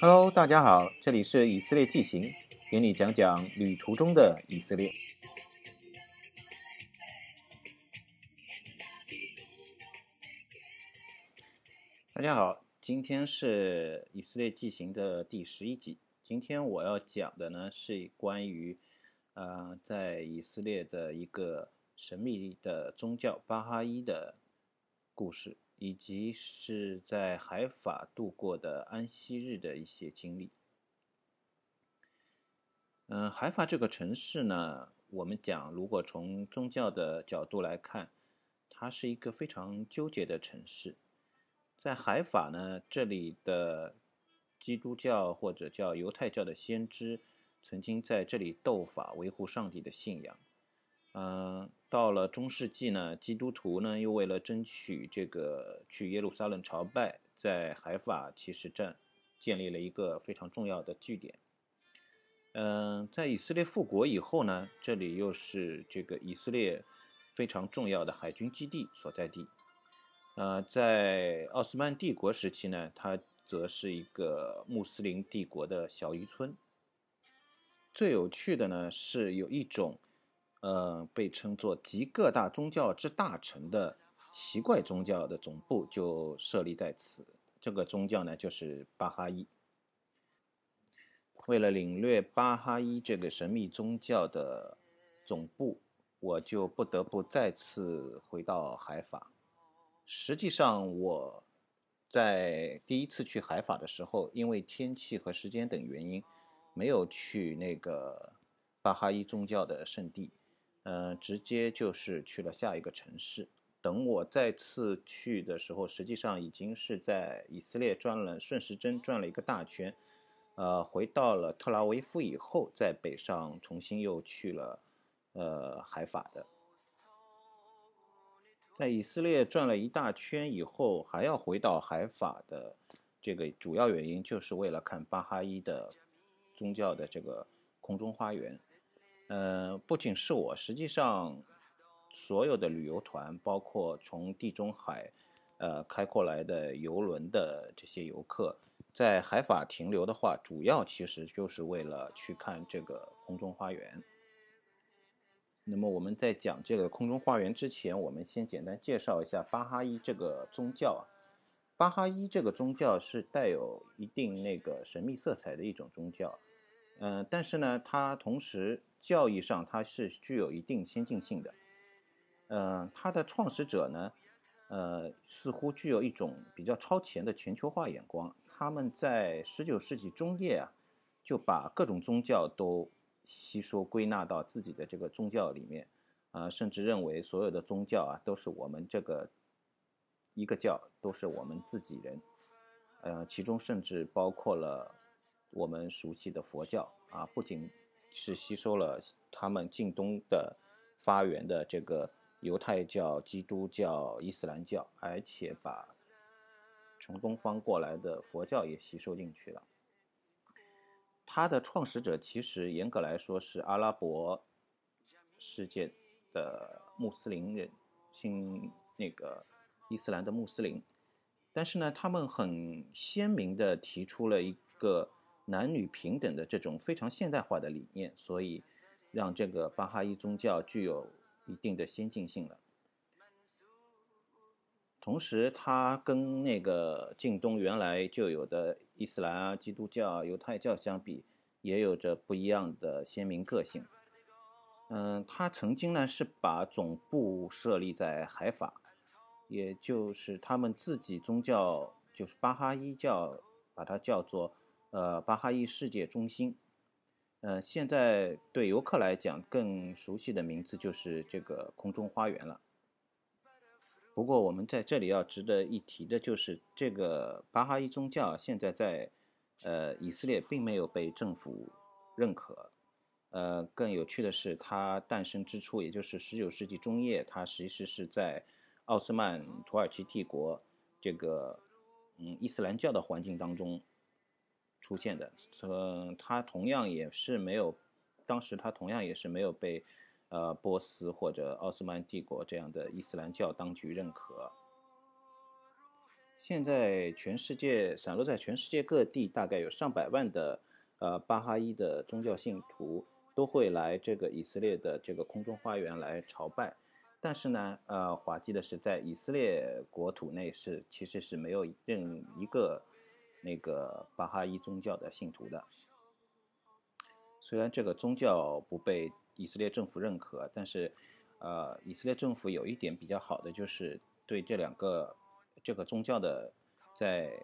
Hello，大家好，这里是以色列纪行，给你讲讲旅途中的以色列。大家好，今天是以色列纪行的第十一集。今天我要讲的呢是关于，呃，在以色列的一个神秘的宗教巴哈伊的故事。以及是在海法度过的安息日的一些经历。嗯，海法这个城市呢，我们讲，如果从宗教的角度来看，它是一个非常纠结的城市。在海法呢，这里的基督教或者叫犹太教的先知，曾经在这里斗法，维护上帝的信仰。嗯，到了中世纪呢，基督徒呢又为了争取这个去耶路撒冷朝拜，在海法其实站建立了一个非常重要的据点。嗯，在以色列复国以后呢，这里又是这个以色列非常重要的海军基地所在地。呃，在奥斯曼帝国时期呢，它则是一个穆斯林帝国的小渔村。最有趣的呢是有一种。呃，被称作集各大宗教之大成的奇怪宗教的总部就设立在此。这个宗教呢，就是巴哈伊。为了领略巴哈伊这个神秘宗教的总部，我就不得不再次回到海法。实际上，我在第一次去海法的时候，因为天气和时间等原因，没有去那个巴哈伊宗教的圣地。嗯，直接就是去了下一个城市。等我再次去的时候，实际上已经是在以色列转了顺时针转了一个大圈，呃，回到了特拉维夫以后，在北上重新又去了呃海法的。在以色列转了一大圈以后，还要回到海法的这个主要原因，就是为了看巴哈伊的宗教的这个空中花园。呃，不仅是我，实际上所有的旅游团，包括从地中海呃开过来的游轮的这些游客，在海法停留的话，主要其实就是为了去看这个空中花园。那么我们在讲这个空中花园之前，我们先简单介绍一下巴哈伊这个宗教啊。巴哈伊这个宗教是带有一定那个神秘色彩的一种宗教，嗯，但是呢，它同时。教义上，它是具有一定先进性的。嗯，它的创始者呢，呃，似乎具有一种比较超前的全球化眼光。他们在十九世纪中叶啊，就把各种宗教都吸收归纳到自己的这个宗教里面，啊，甚至认为所有的宗教啊都是我们这个一个教，都是我们自己人。呃，其中甚至包括了我们熟悉的佛教啊，不仅。是吸收了他们近东的发源的这个犹太教、基督教、伊斯兰教，而且把从东方过来的佛教也吸收进去了。它的创始者其实严格来说是阿拉伯世界的穆斯林人，信那个伊斯兰的穆斯林，但是呢，他们很鲜明的提出了一个。男女平等的这种非常现代化的理念，所以让这个巴哈伊宗教具有一定的先进性了。同时，它跟那个近东原来就有的伊斯兰啊、基督教、啊犹太教相比，也有着不一样的鲜明个性。嗯，它曾经呢是把总部设立在海法，也就是他们自己宗教就是巴哈伊教，把它叫做。呃，巴哈伊世界中心，呃，现在对游客来讲更熟悉的名字就是这个空中花园了。不过，我们在这里要值得一提的就是，这个巴哈伊宗教现在在呃以色列并没有被政府认可。呃，更有趣的是，它诞生之初，也就是十九世纪中叶，它其实是在奥斯曼土耳其帝国这个嗯伊斯兰教的环境当中。出现的，呃，它同样也是没有，当时它同样也是没有被，呃，波斯或者奥斯曼帝国这样的伊斯兰教当局认可。现在全世界散落在全世界各地，大概有上百万的呃巴哈伊的宗教信徒都会来这个以色列的这个空中花园来朝拜。但是呢，呃，滑稽的是，在以色列国土内是其实是没有任一个那个巴哈伊宗教的信徒的。虽然这个宗教不被以色列政府认可，但是，呃，以色列政府有一点比较好的就是对这两个这个宗教的在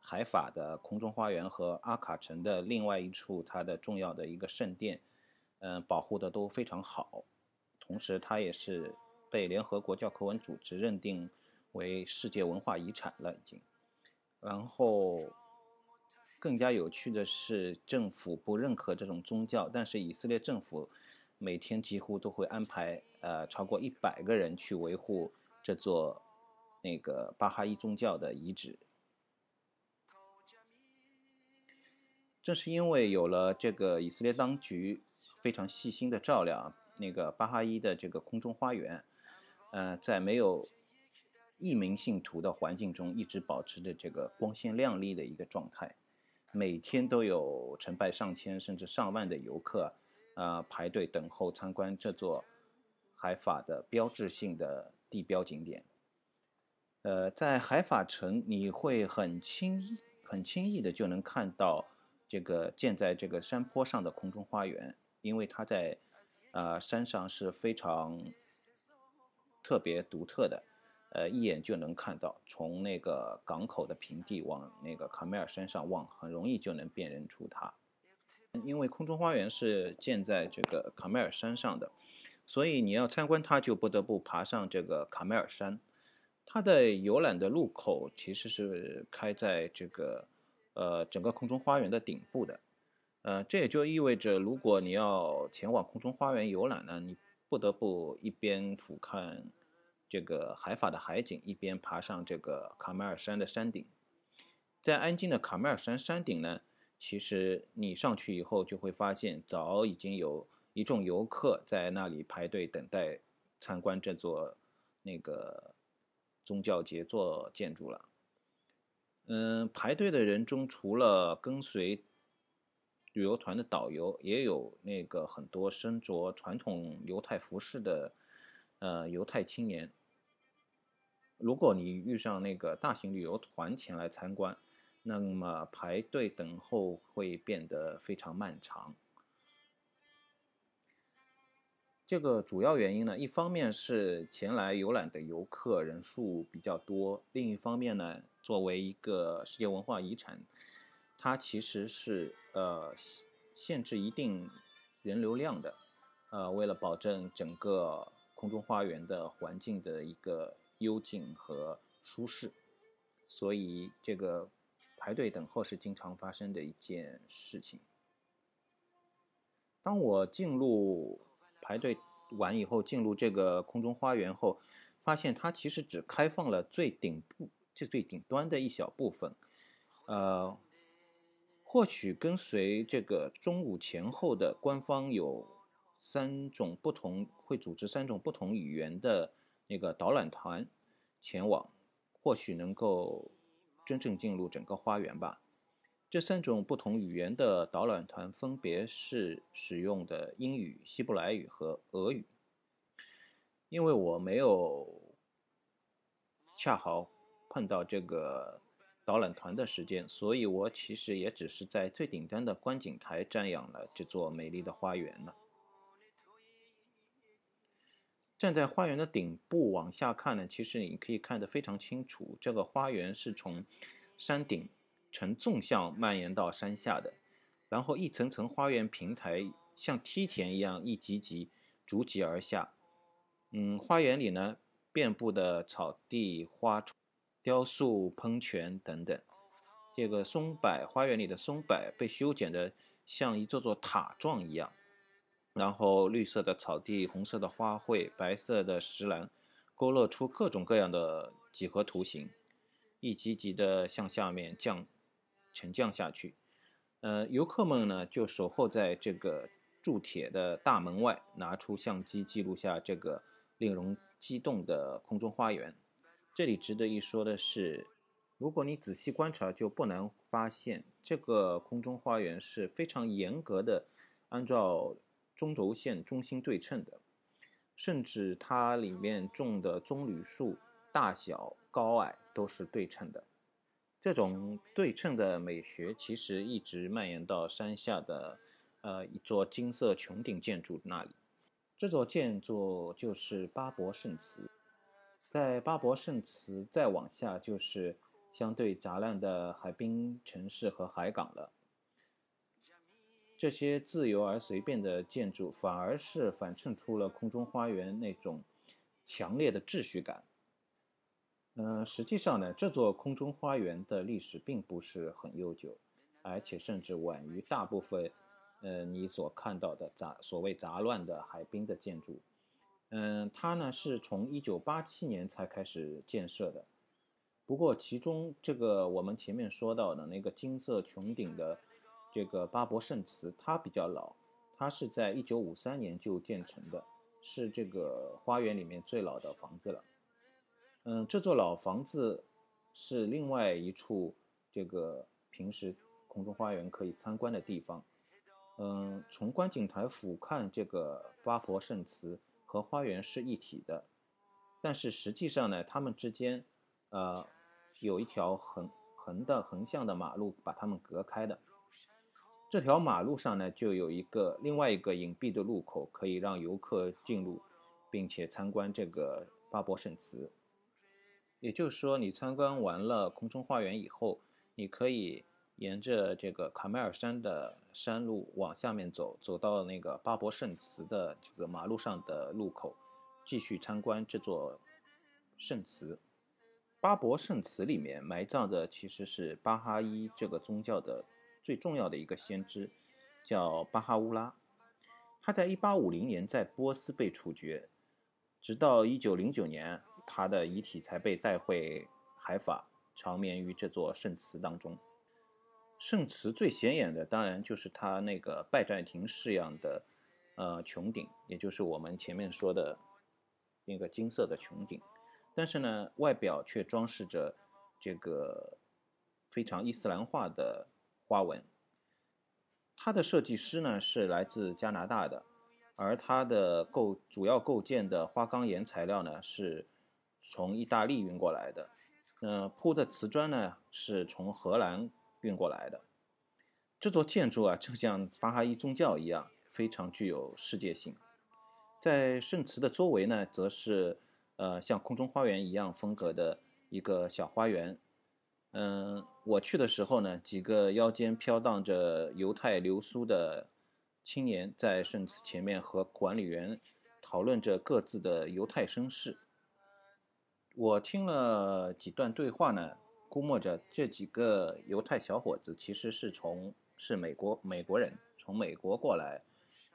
海法的空中花园和阿卡城的另外一处它的重要的一个圣殿，嗯，保护的都非常好，同时它也是。被联合国教科文组织认定为世界文化遗产了，已经。然后，更加有趣的是，政府不认可这种宗教，但是以色列政府每天几乎都会安排呃超过一百个人去维护这座那个巴哈伊宗教的遗址。正是因为有了这个以色列当局非常细心的照料啊，那个巴哈伊的这个空中花园。呃，在没有一名信徒的环境中，一直保持着这个光鲜亮丽的一个状态，每天都有成百上千甚至上万的游客，啊，排队等候参观这座海法的标志性的地标景点。呃，在海法城，你会很轻易、很轻易的就能看到这个建在这个山坡上的空中花园，因为它在啊山上是非常。特别独特的，呃，一眼就能看到。从那个港口的平地往那个卡梅尔山上望，很容易就能辨认出它。因为空中花园是建在这个卡梅尔山上的，所以你要参观它，就不得不爬上这个卡梅尔山。它的游览的入口其实是开在这个呃整个空中花园的顶部的。呃，这也就意味着，如果你要前往空中花园游览呢，你。不得不一边俯瞰这个海法的海景，一边爬上这个卡梅尔山的山顶。在安静的卡梅尔山山顶呢，其实你上去以后就会发现，早已经有一众游客在那里排队等待参观这座那个宗教杰作建筑了。嗯，排队的人中，除了跟随。旅游团的导游也有那个很多身着传统犹太服饰的，呃，犹太青年。如果你遇上那个大型旅游团前来参观，那么排队等候会变得非常漫长。这个主要原因呢，一方面是前来游览的游客人数比较多，另一方面呢，作为一个世界文化遗产。它其实是呃限制一定人流量的，呃，为了保证整个空中花园的环境的一个幽静和舒适，所以这个排队等候是经常发生的一件事情。当我进入排队完以后，进入这个空中花园后，发现它其实只开放了最顶部、最最顶端的一小部分，呃。或许跟随这个中午前后的官方有三种不同，会组织三种不同语言的那个导览团前往，或许能够真正进入整个花园吧。这三种不同语言的导览团分别是使用的英语、希伯来语和俄语。因为我没有恰好碰到这个。导览团的时间，所以我其实也只是在最顶端的观景台瞻仰了这座美丽的花园了。站在花园的顶部往下看呢，其实你可以看得非常清楚，这个花园是从山顶呈纵向蔓延到山下的，然后一层层花园平台像梯田一样一级级逐级而下。嗯，花园里呢，遍布的草地花丛。雕塑、喷泉等等，这个松柏花园里的松柏被修剪的像一座座塔状一样，然后绿色的草地、红色的花卉、白色的石栏，勾勒出各种各样的几何图形，一级级的向下面降、沉降下去。呃，游客们呢就守候在这个铸铁的大门外，拿出相机记录下这个令人激动的空中花园。这里值得一说的是，如果你仔细观察，就不难发现，这个空中花园是非常严格的按照中轴线中心对称的，甚至它里面种的棕榈树大小高矮都是对称的。这种对称的美学其实一直蔓延到山下的呃一座金色穹顶建筑那里。这座建筑就是巴博圣祠。在巴博圣祠再往下就是。相对杂乱的海滨城市和海港了，这些自由而随便的建筑反而是反衬出了空中花园那种强烈的秩序感。嗯，实际上呢，这座空中花园的历史并不是很悠久，而且甚至晚于大部分，呃，你所看到的杂所谓杂乱的海滨的建筑。嗯，它呢是从1987年才开始建设的。不过，其中这个我们前面说到的那个金色穹顶的这个巴博圣祠，它比较老，它是在一九五三年就建成的，是这个花园里面最老的房子了。嗯，这座老房子是另外一处这个平时空中花园可以参观的地方。嗯，从观景台俯瞰这个巴博圣祠和花园是一体的，但是实际上呢，它们之间。呃，有一条横横的横向的马路把它们隔开的。这条马路上呢，就有一个另外一个隐蔽的路口，可以让游客进入，并且参观这个巴博圣祠。也就是说，你参观完了空中花园以后，你可以沿着这个卡梅尔山的山路往下面走，走到那个巴博圣祠的这个马路上的路口，继续参观这座圣祠。巴博圣祠里面埋葬的其实是巴哈伊这个宗教的最重要的一个先知，叫巴哈乌拉。他在1850年在波斯被处决，直到1909年，他的遗体才被带回海法，长眠于这座圣祠当中。圣祠最显眼的当然就是他那个拜占庭式样的呃穹顶，也就是我们前面说的那个金色的穹顶。但是呢，外表却装饰着这个非常伊斯兰化的花纹。它的设计师呢是来自加拿大的，而它的构主要构件的花岗岩材料呢是从意大利运过来的，嗯，铺的瓷砖呢是从荷兰运过来的。这座建筑啊，就像巴哈伊宗教一样，非常具有世界性。在圣祠的周围呢，则是。呃，像空中花园一样风格的一个小花园。嗯，我去的时候呢，几个腰间飘荡着犹太流苏的青年在圣祠前面和管理员讨论着各自的犹太身世。我听了几段对话呢，估摸着这几个犹太小伙子其实是从是美国美国人从美国过来，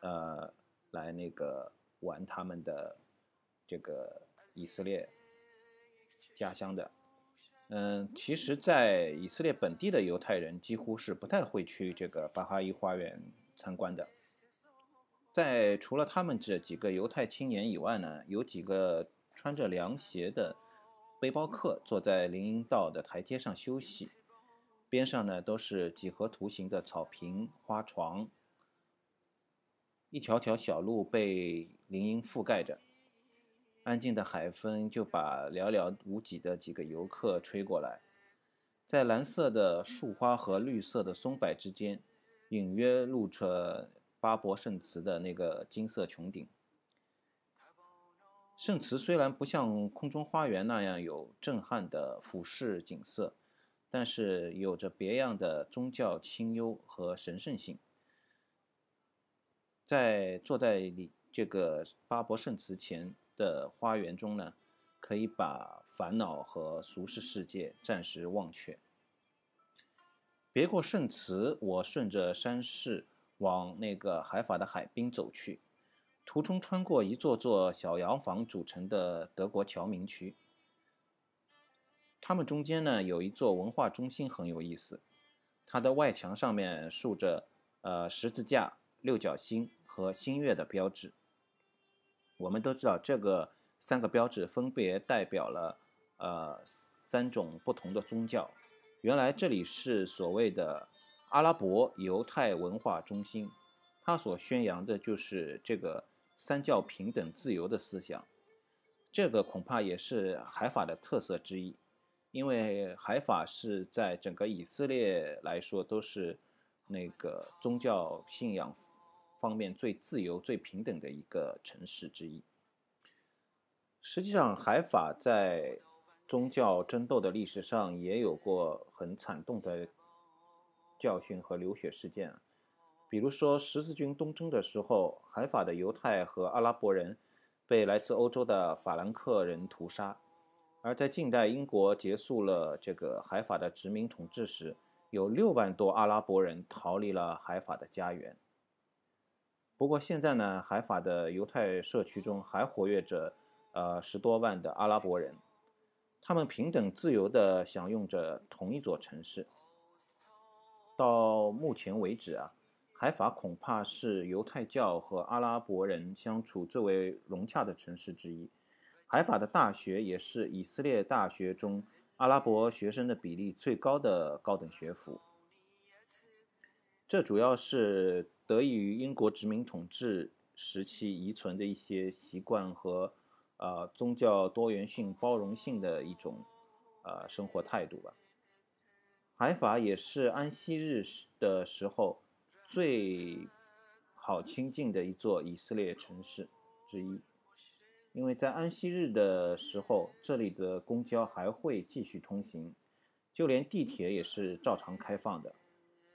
呃，来那个玩他们的这个。以色列家乡的，嗯，其实，在以色列本地的犹太人几乎是不太会去这个巴哈伊花园参观的。在除了他们这几个犹太青年以外呢，有几个穿着凉鞋的背包客坐在林荫道的台阶上休息，边上呢都是几何图形的草坪、花床，一条条小路被林荫覆盖着。安静的海风就把寥寥无几的几个游客吹过来，在蓝色的树花和绿色的松柏之间，隐约露出巴博圣祠的那个金色穹顶。圣祠虽然不像空中花园那样有震撼的俯视景色，但是有着别样的宗教清幽和神圣性。在坐在里这个巴博圣祠前。的花园中呢，可以把烦恼和俗世世界暂时忘却。别过圣祠，我顺着山势往那个海法的海滨走去，途中穿过一座座小洋房组成的德国侨民区。它们中间呢，有一座文化中心很有意思，它的外墙上面竖着呃十字架、六角星和新月的标志。我们都知道，这个三个标志分别代表了，呃，三种不同的宗教。原来这里是所谓的阿拉伯犹太文化中心，它所宣扬的就是这个三教平等自由的思想。这个恐怕也是海法的特色之一，因为海法是在整个以色列来说都是那个宗教信仰方面最自由、最平等的一个城市之一。实际上，海法在宗教争斗的历史上也有过很惨痛的教训和流血事件，比如说十字军东征的时候，海法的犹太和阿拉伯人被来自欧洲的法兰克人屠杀；而在近代英国结束了这个海法的殖民统治时，有六万多阿拉伯人逃离了海法的家园。不过现在呢，海法的犹太社区中还活跃着呃十多万的阿拉伯人。他们平等自由地享用着同一座城市。到目前为止啊，海法恐怕是犹太教和阿拉伯人相处最为融洽的城市之一。海法的大学也是以色列大学中阿拉伯学生的比例最高的高等学府。这主要是得益于英国殖民统治时期遗存的一些习惯和。呃，宗教多元性、包容性的一种呃生活态度吧。海法也是安息日的时候最好亲近的一座以色列城市之一，因为在安息日的时候，这里的公交还会继续通行，就连地铁也是照常开放的。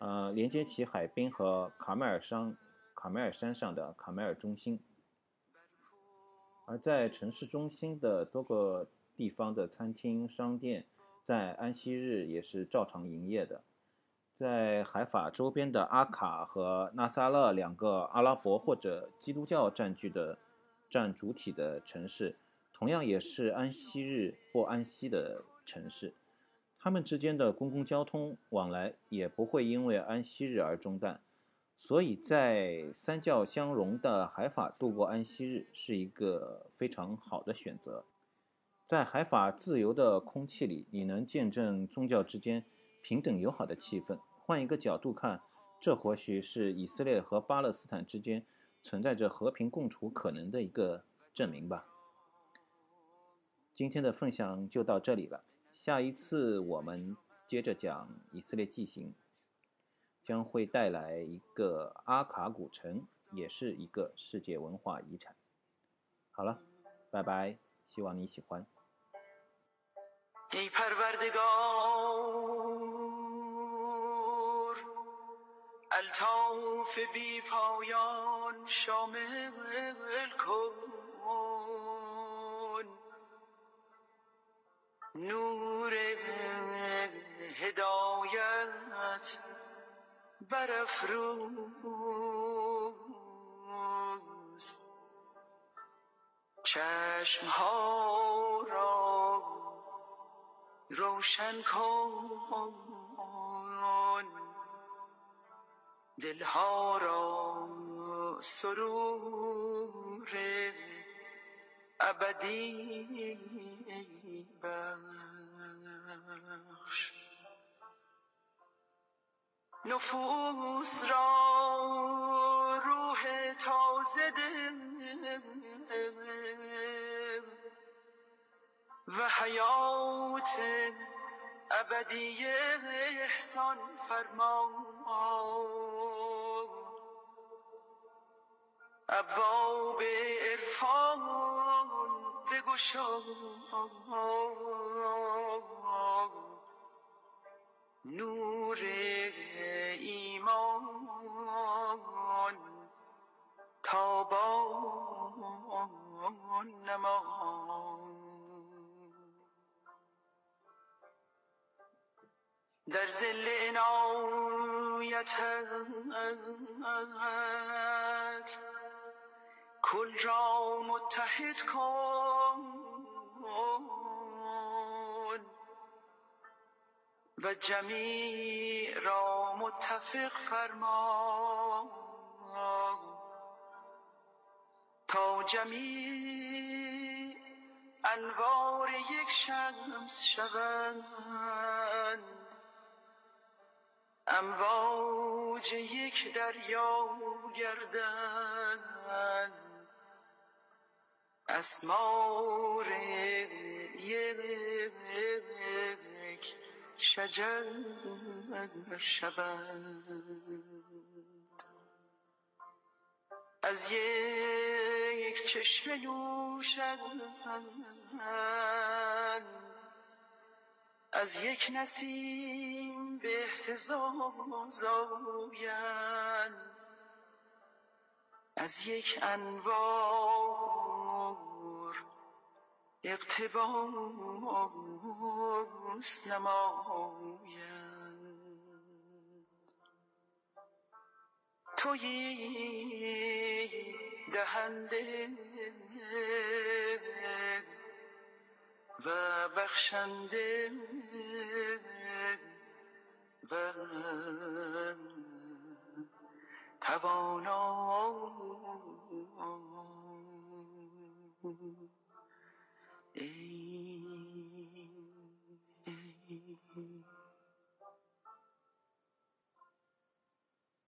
呃，连接起海滨和卡梅尔山、卡梅尔山上的卡梅尔中心。而在城市中心的多个地方的餐厅、商店，在安息日也是照常营业的。在海法周边的阿卡和纳萨勒两个阿拉伯或者基督教占据的、占主体的城市，同样也是安息日或安息的城市。他们之间的公共交通往来也不会因为安息日而中断。所以在三教相融的海法度过安息日是一个非常好的选择。在海法自由的空气里，你能见证宗教之间平等友好的气氛。换一个角度看，这或许是以色列和巴勒斯坦之间存在着和平共处可能的一个证明吧。今天的分享就到这里了，下一次我们接着讲以色列纪行。将会带来一个阿卡古城，也是一个世界文化遗产。好了，拜拜，希望你喜欢。برافروز. چشم ها را روشن کن. دلها را سرور ابدی بخش. نفوس را روح تازه و حیات ابدی احسان فرما. ابواب عرفان بگشا نور ایمان تابان نما در زل عنایتت کل را متحد کن. و جمیع را متفق فرما. تا جمیع انوار یک شمس شوند. امواج یک دریا گردند. اسمار یک شجر شوند از یک چشم نوشند از یک نسیم به احتزاز آیند. از یک انوار اقتباس نمایند. تویی دهنده و بخشنده و توانا